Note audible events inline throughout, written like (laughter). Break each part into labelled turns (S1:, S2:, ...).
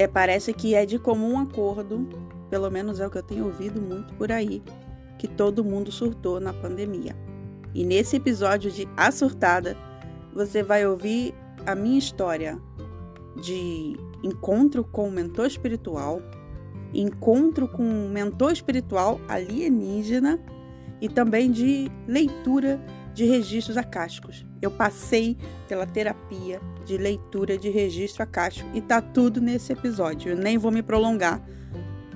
S1: É, parece que é de comum acordo, pelo menos é o que eu tenho ouvido muito por aí, que todo mundo surtou na pandemia. E nesse episódio de A Surtada, você vai ouvir a minha história de encontro com o mentor espiritual, encontro com um mentor espiritual alienígena e também de leitura de registros acásticos. Eu passei pela terapia de leitura de registro acástico e tá tudo nesse episódio. Eu nem vou me prolongar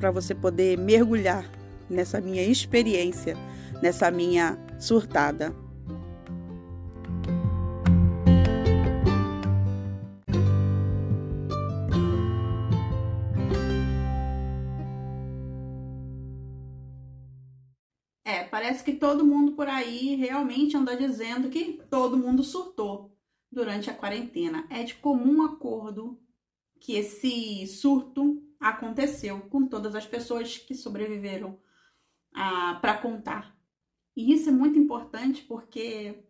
S1: para você poder mergulhar nessa minha experiência, nessa minha surtada. parece que todo mundo por aí realmente anda dizendo que todo mundo surtou durante a quarentena. É de comum acordo que esse surto aconteceu com todas as pessoas que sobreviveram ah, para contar. E isso é muito importante porque,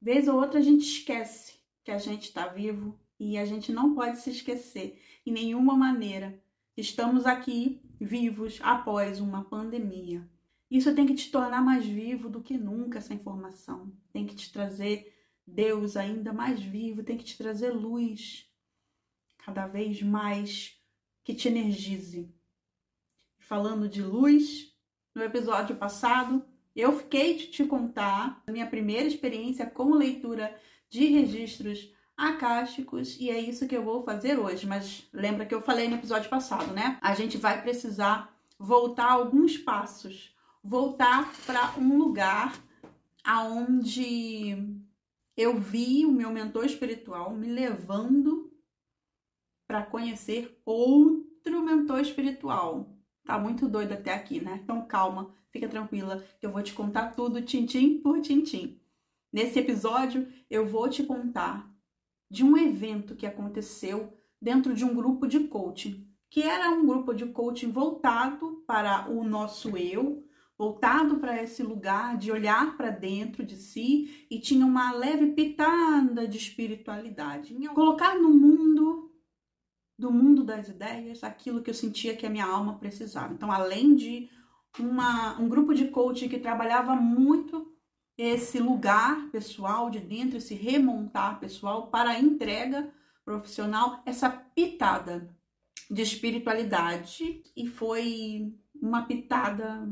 S1: vez ou outra, a gente esquece que a gente está vivo e a gente não pode se esquecer em nenhuma maneira. Estamos aqui vivos após uma pandemia. Isso tem que te tornar mais vivo do que nunca essa informação. Tem que te trazer Deus ainda mais vivo, tem que te trazer luz cada vez mais que te energize. Falando de luz, no episódio passado, eu fiquei de te contar a minha primeira experiência com leitura de registros acásticos e é isso que eu vou fazer hoje. Mas lembra que eu falei no episódio passado, né? A gente vai precisar voltar alguns passos voltar para um lugar aonde eu vi o meu mentor espiritual me levando para conhecer outro mentor espiritual. Tá muito doido até aqui, né? Então calma, fica tranquila, que eu vou te contar tudo tintim por tintim. Nesse episódio eu vou te contar de um evento que aconteceu dentro de um grupo de coaching, que era um grupo de coaching voltado para o nosso eu, voltado para esse lugar de olhar para dentro de si e tinha uma leve pitada de espiritualidade. Colocar no mundo, do mundo das ideias, aquilo que eu sentia que a minha alma precisava. Então, além de uma, um grupo de coaching que trabalhava muito esse lugar pessoal de dentro, esse remontar pessoal para a entrega profissional, essa pitada de espiritualidade e foi uma pitada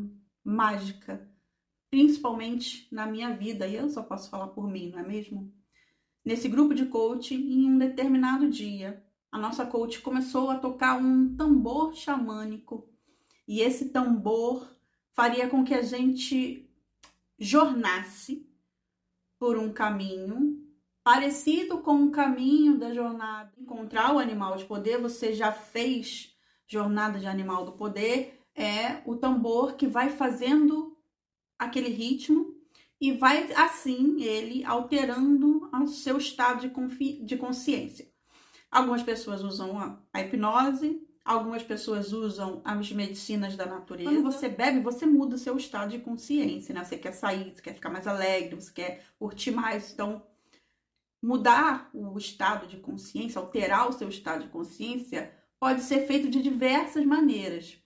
S1: mágica, principalmente na minha vida, e eu só posso falar por mim, não é mesmo? Nesse grupo de coaching, em um determinado dia, a nossa coach começou a tocar um tambor xamânico, e esse tambor faria com que a gente jornasse por um caminho parecido com o caminho da jornada encontrar o animal de poder. Você já fez jornada de animal do poder é o tambor que vai fazendo aquele ritmo e vai assim ele alterando o seu estado de, de consciência. Algumas pessoas usam a, a, hipnose, algumas pessoas usam as medicinas da natureza. Quando você bebe, você muda o seu estado de consciência, né? Você quer sair, você quer ficar mais alegre, você quer curtir mais. Então, mudar o estado de consciência, alterar o seu estado de consciência, pode ser feito de diversas maneiras.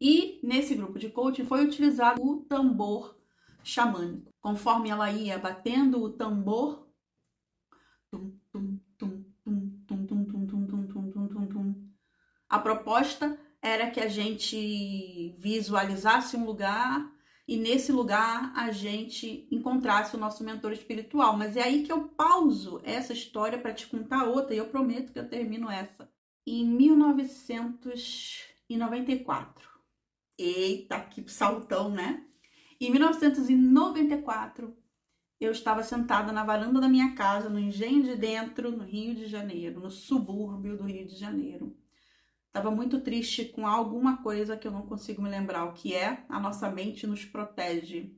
S1: E nesse grupo de coaching foi utilizado o tambor xamânico. Conforme ela ia batendo o tambor, a proposta era que a gente visualizasse um lugar e nesse lugar a gente encontrasse o nosso mentor espiritual. Mas é aí que eu pauso essa história para te contar outra e eu prometo que eu termino essa. Em 1994, Eita, que saltão, né? Em 1994, eu estava sentada na varanda da minha casa, no Engenho de Dentro, no Rio de Janeiro, no subúrbio do Rio de Janeiro. Estava muito triste com alguma coisa que eu não consigo me lembrar o que é. A nossa mente nos protege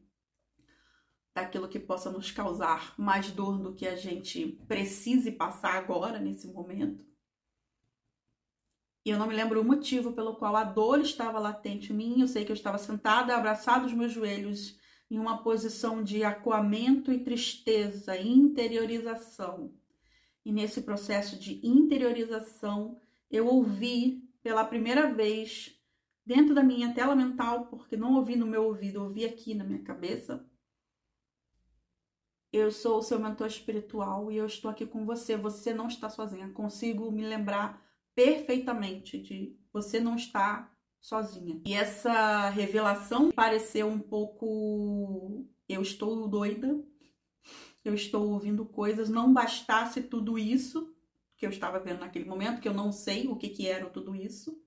S1: daquilo que possa nos causar mais dor do que a gente precise passar agora, nesse momento. Eu não me lembro o motivo pelo qual a dor estava latente em mim. Eu sei que eu estava sentada, abraçada os meus joelhos, em uma posição de acuamento e tristeza, interiorização. E nesse processo de interiorização, eu ouvi pela primeira vez dentro da minha tela mental, porque não ouvi no meu ouvido, ouvi aqui na minha cabeça. Eu sou o seu mentor espiritual e eu estou aqui com você. Você não está sozinha. Consigo me lembrar perfeitamente de você não está sozinha. E essa revelação pareceu um pouco eu estou doida. Eu estou ouvindo coisas, não bastasse tudo isso que eu estava vendo naquele momento, que eu não sei o que que era tudo isso.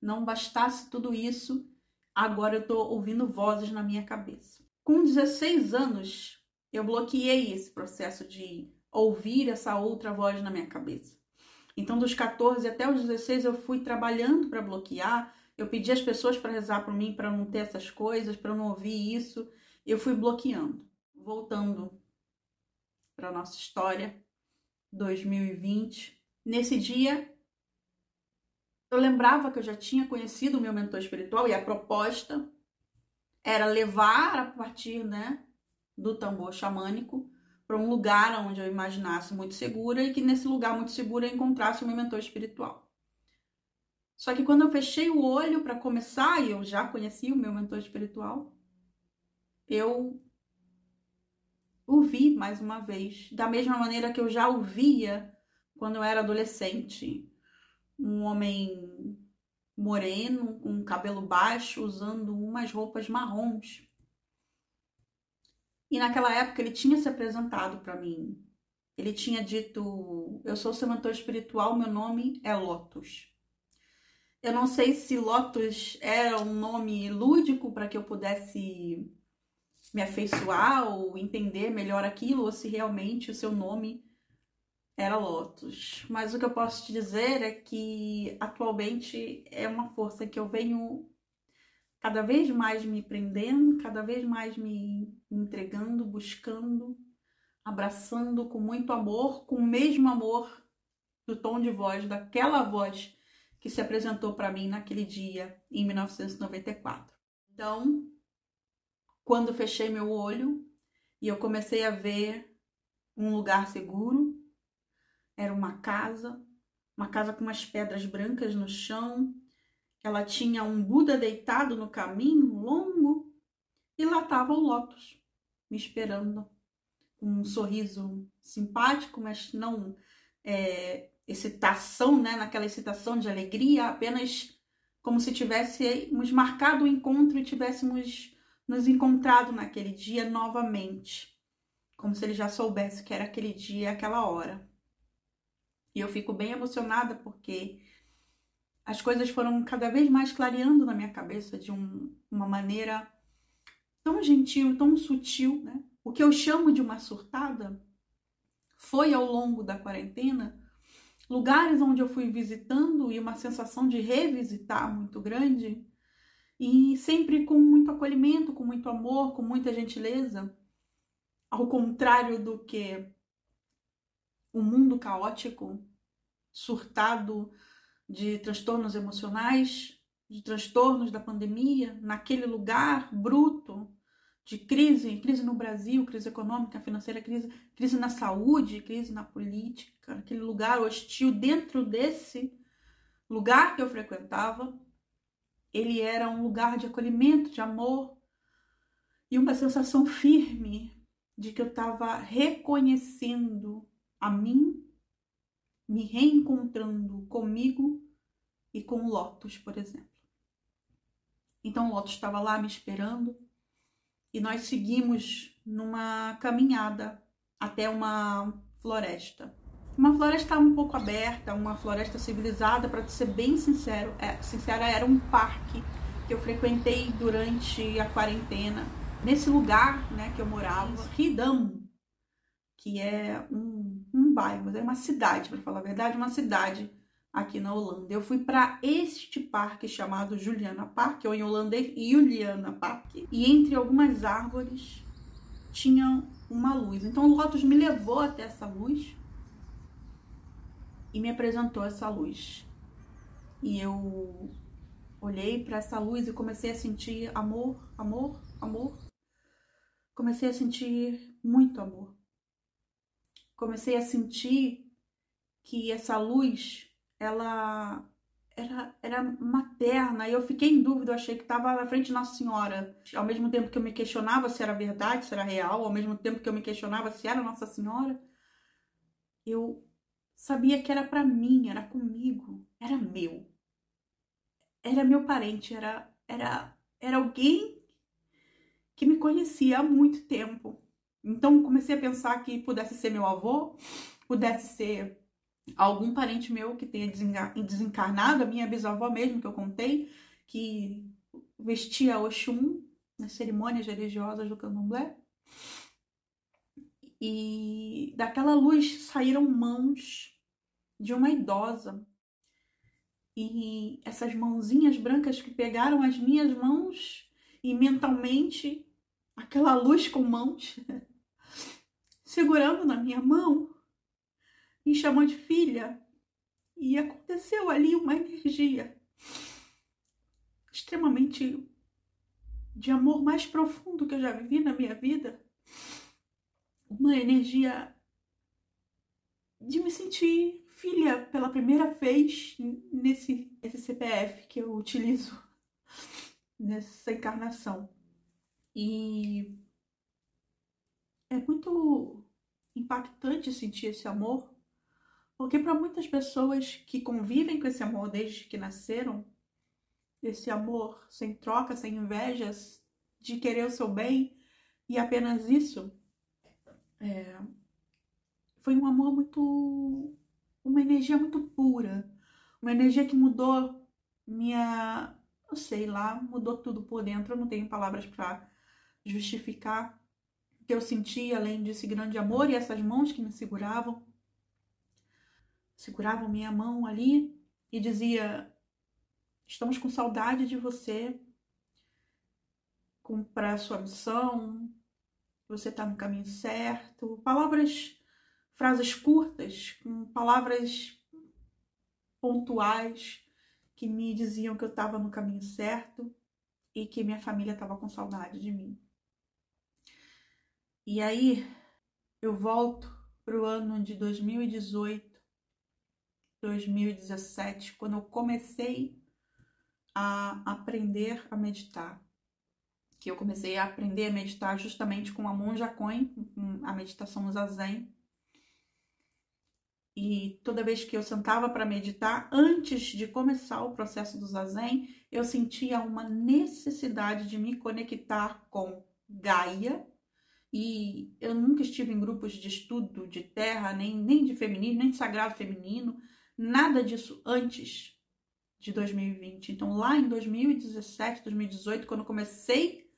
S1: Não bastasse tudo isso, agora eu estou ouvindo vozes na minha cabeça. Com 16 anos, eu bloqueei esse processo de ouvir essa outra voz na minha cabeça. Então, dos 14 até os 16, eu fui trabalhando para bloquear. Eu pedi às pessoas para rezar por mim, para não ter essas coisas, para não ouvir isso. Eu fui bloqueando. Voltando para nossa história, 2020. Nesse dia, eu lembrava que eu já tinha conhecido o meu mentor espiritual e a proposta era levar a partir, né, do tambor xamânico para um lugar onde eu imaginasse muito segura e que nesse lugar muito seguro eu encontrasse meu mentor espiritual. Só que quando eu fechei o olho para começar, e eu já conhecia o meu mentor espiritual, eu o vi mais uma vez, da mesma maneira que eu já o via quando eu era adolescente. Um homem moreno, com cabelo baixo, usando umas roupas marrons. E naquela época ele tinha se apresentado para mim. Ele tinha dito: Eu sou seu mentor espiritual, meu nome é Lotus. Eu não sei se Lotus era um nome lúdico para que eu pudesse me afeiçoar ou entender melhor aquilo, ou se realmente o seu nome era Lotus. Mas o que eu posso te dizer é que atualmente é uma força que eu venho cada vez mais me prendendo, cada vez mais me entregando, buscando, abraçando com muito amor, com o mesmo amor do tom de voz daquela voz que se apresentou para mim naquele dia em 1994. Então, quando fechei meu olho e eu comecei a ver um lugar seguro, era uma casa, uma casa com umas pedras brancas no chão, ela tinha um Buda deitado no caminho longo e lá estava o Lotus me esperando com um sorriso simpático, mas não é, excitação, né? Naquela excitação de alegria, apenas como se tivéssemos marcado o encontro e tivéssemos nos encontrado naquele dia novamente, como se ele já soubesse que era aquele dia, aquela hora. E eu fico bem emocionada porque as coisas foram cada vez mais clareando na minha cabeça de um, uma maneira tão gentil, tão sutil, né? O que eu chamo de uma surtada foi ao longo da quarentena lugares onde eu fui visitando e uma sensação de revisitar muito grande e sempre com muito acolhimento, com muito amor, com muita gentileza, ao contrário do que o mundo caótico, surtado, de transtornos emocionais, de transtornos da pandemia, naquele lugar bruto de crise, crise no Brasil, crise econômica, financeira, crise, crise na saúde, crise na política, aquele lugar hostil dentro desse lugar que eu frequentava, ele era um lugar de acolhimento, de amor e uma sensação firme de que eu estava reconhecendo a mim me reencontrando comigo e com o Lotus, por exemplo. Então o Lotus estava lá me esperando e nós seguimos numa caminhada até uma floresta. Uma floresta um pouco aberta, uma floresta civilizada, para ser bem sincero, é, sincera, era um parque que eu frequentei durante a quarentena. Nesse lugar né, que eu morava, Ridam, que é um, um bairro, é uma cidade, para falar a verdade, uma cidade aqui na Holanda. Eu fui para este parque chamado Juliana Park, ou em holandês Juliana Park, e entre algumas árvores tinha uma luz. Então o Lotus me levou até essa luz e me apresentou essa luz. E eu olhei para essa luz e comecei a sentir amor, amor, amor. Comecei a sentir muito amor comecei a sentir que essa luz, ela era, era materna. E eu fiquei em dúvida, eu achei que estava na frente de Nossa Senhora. Ao mesmo tempo que eu me questionava se era verdade, se era real, ao mesmo tempo que eu me questionava se era Nossa Senhora, eu sabia que era para mim, era comigo, era meu. Era meu parente, era, era, era alguém que me conhecia há muito tempo. Então comecei a pensar que pudesse ser meu avô, pudesse ser algum parente meu que tenha desencarnado, a minha bisavó mesmo que eu contei, que vestia Oxum nas cerimônias religiosas do candomblé. E daquela luz saíram mãos de uma idosa. E essas mãozinhas brancas que pegaram as minhas mãos e mentalmente aquela luz com mãos (laughs) segurando na minha mão me chamou de filha. E aconteceu ali uma energia extremamente de amor mais profundo que eu já vivi na minha vida. Uma energia de me sentir filha pela primeira vez nesse esse CPF que eu utilizo nessa encarnação. E é muito impactante sentir esse amor porque para muitas pessoas que convivem com esse amor desde que nasceram, esse amor sem troca, sem invejas, de querer o seu bem e apenas isso, é, foi um amor muito. uma energia muito pura, uma energia que mudou minha. eu sei lá, mudou tudo por dentro, eu não tenho palavras para justificar que eu senti além desse grande amor e essas mãos que me seguravam seguravam minha mão ali e dizia: Estamos com saudade de você, cumprir a sua missão, você está no caminho certo. Palavras, frases curtas, com palavras pontuais que me diziam que eu estava no caminho certo e que minha família estava com saudade de mim. E aí eu volto para o ano de 2018 2017, quando eu comecei a aprender a meditar. Que eu comecei a aprender a meditar justamente com a monja Coin, a meditação zazen. E toda vez que eu sentava para meditar, antes de começar o processo do zazen, eu sentia uma necessidade de me conectar com Gaia. E eu nunca estive em grupos de estudo de terra, nem, nem de feminino, nem de sagrado feminino nada disso antes de 2020. Então, lá em 2017, 2018, quando comecei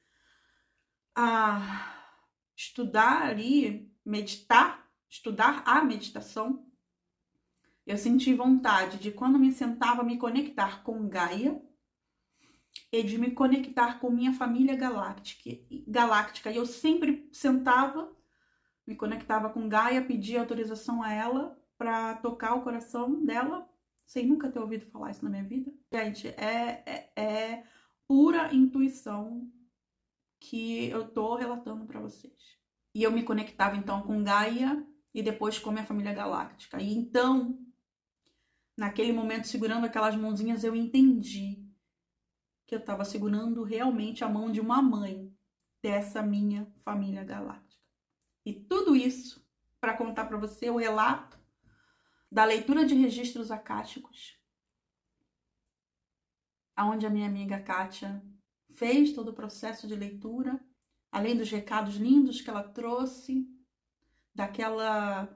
S1: a estudar ali, meditar, estudar a meditação, eu senti vontade de, quando me sentava, me conectar com Gaia e de me conectar com minha família galáctica. galáctica. E eu sempre sentava, me conectava com Gaia, pedia autorização a ela para tocar o coração dela, sem nunca ter ouvido falar isso na minha vida. Gente, é, é, é pura intuição que eu tô relatando para vocês. E eu me conectava então com Gaia e depois com minha família galáctica. E então, naquele momento, segurando aquelas mãozinhas, eu entendi que eu estava segurando realmente a mão de uma mãe dessa minha família galáctica. E tudo isso para contar para você o relato da leitura de registros acásticos, aonde a minha amiga Kátia fez todo o processo de leitura, além dos recados lindos que ela trouxe, daquela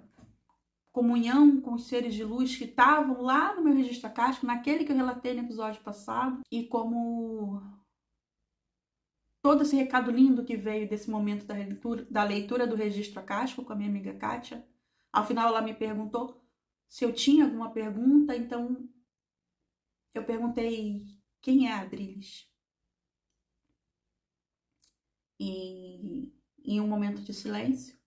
S1: comunhão com os seres de luz que estavam lá no meu registro acástico, naquele que eu relatei no episódio passado, e como todo esse recado lindo que veio desse momento da leitura, da leitura do registro acástico com a minha amiga Kátia. Ao final ela me perguntou se eu tinha alguma pergunta, então eu perguntei quem é a Adriles. E em um momento de silêncio,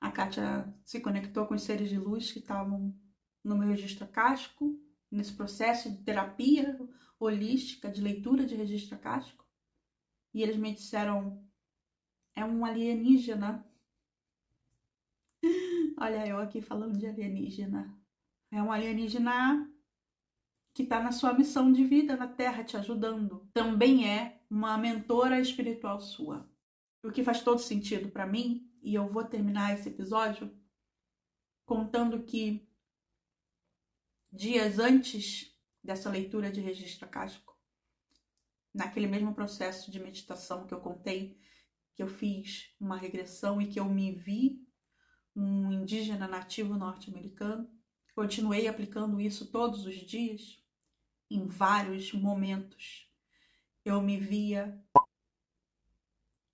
S1: a Kátia se conectou com os seres de luz que estavam no meu registro acástico, nesse processo de terapia holística, de leitura de registro acástico. E eles me disseram: é um alienígena (laughs) Olha eu aqui falando de alienígena. É um alienígena que está na sua missão de vida na Terra te ajudando. Também é uma mentora espiritual sua. O que faz todo sentido para mim, e eu vou terminar esse episódio contando que dias antes dessa leitura de registro acástico, naquele mesmo processo de meditação que eu contei, que eu fiz uma regressão e que eu me vi um indígena nativo norte-americano, continuei aplicando isso todos os dias, em vários momentos. Eu me via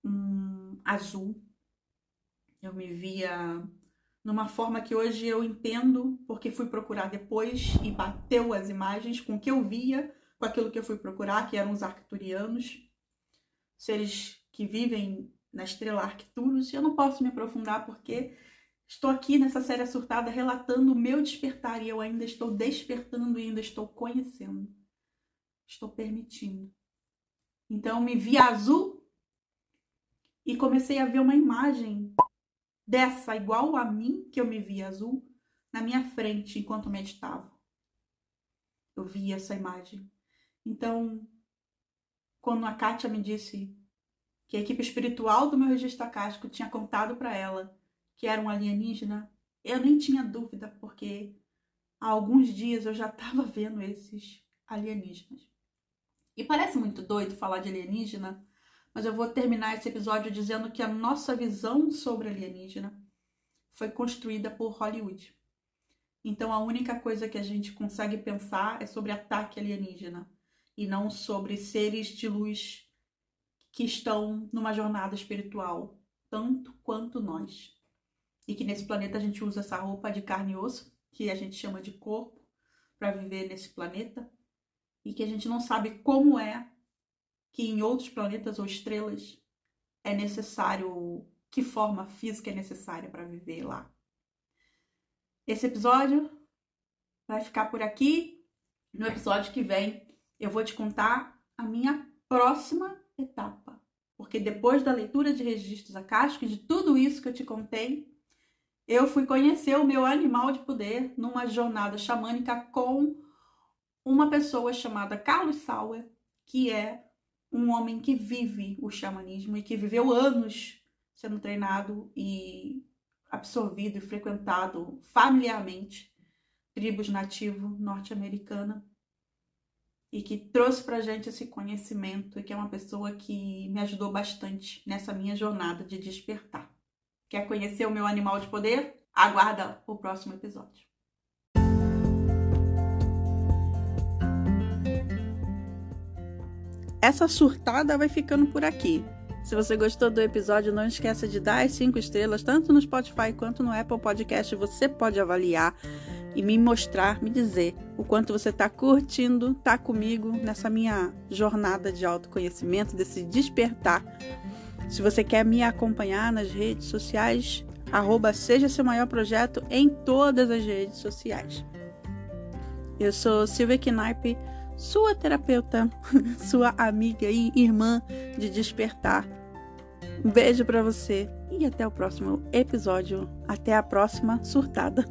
S1: um azul, eu me via numa forma que hoje eu entendo, porque fui procurar depois e bateu as imagens com o que eu via, com aquilo que eu fui procurar, que eram os arcturianos, seres que vivem na estrela Arcturus. Eu não posso me aprofundar porque estou aqui nessa série surtada relatando o meu despertar e eu ainda estou despertando e ainda estou conhecendo. Estou permitindo. Então me vi azul e comecei a ver uma imagem dessa igual a mim, que eu me via azul, na minha frente enquanto meditava. Eu vi essa imagem. Então, quando a Kátia me disse que a equipe espiritual do meu registro acástico tinha contado para ela que era um alienígena, eu nem tinha dúvida, porque há alguns dias eu já estava vendo esses alienígenas. E parece muito doido falar de alienígena, mas eu vou terminar esse episódio dizendo que a nossa visão sobre alienígena foi construída por Hollywood. Então a única coisa que a gente consegue pensar é sobre ataque alienígena e não sobre seres de luz que estão numa jornada espiritual, tanto quanto nós. E que nesse planeta a gente usa essa roupa de carne e osso, que a gente chama de corpo, para viver nesse planeta, e que a gente não sabe como é que em outros planetas ou estrelas é necessário, que forma física é necessária para viver lá. Esse episódio vai ficar por aqui. No episódio que vem, eu vou te contar a minha próxima etapa. Porque depois da leitura de registros acásticos, de tudo isso que eu te contei, eu fui conhecer o meu animal de poder numa jornada xamânica com uma pessoa chamada Carlos Sauer, que é um homem que vive o xamanismo e que viveu anos sendo treinado e absorvido e frequentado familiarmente tribos nativo norte-americana e que trouxe pra gente esse conhecimento e que é uma pessoa que me ajudou bastante nessa minha jornada de despertar. Quer conhecer o meu animal de poder? Aguarda o próximo episódio. Essa surtada vai ficando por aqui. Se você gostou do episódio, não esqueça de dar as 5 estrelas, tanto no Spotify quanto no Apple Podcast. Você pode avaliar e me mostrar, me dizer o quanto você está curtindo, tá comigo nessa minha jornada de autoconhecimento, desse despertar. Se você quer me acompanhar nas redes sociais, arroba seja seu maior projeto em todas as redes sociais. Eu sou Silvia Knaip sua terapeuta, (laughs) sua amiga e irmã de despertar. Um beijo para você e até o próximo episódio. Até a próxima surtada.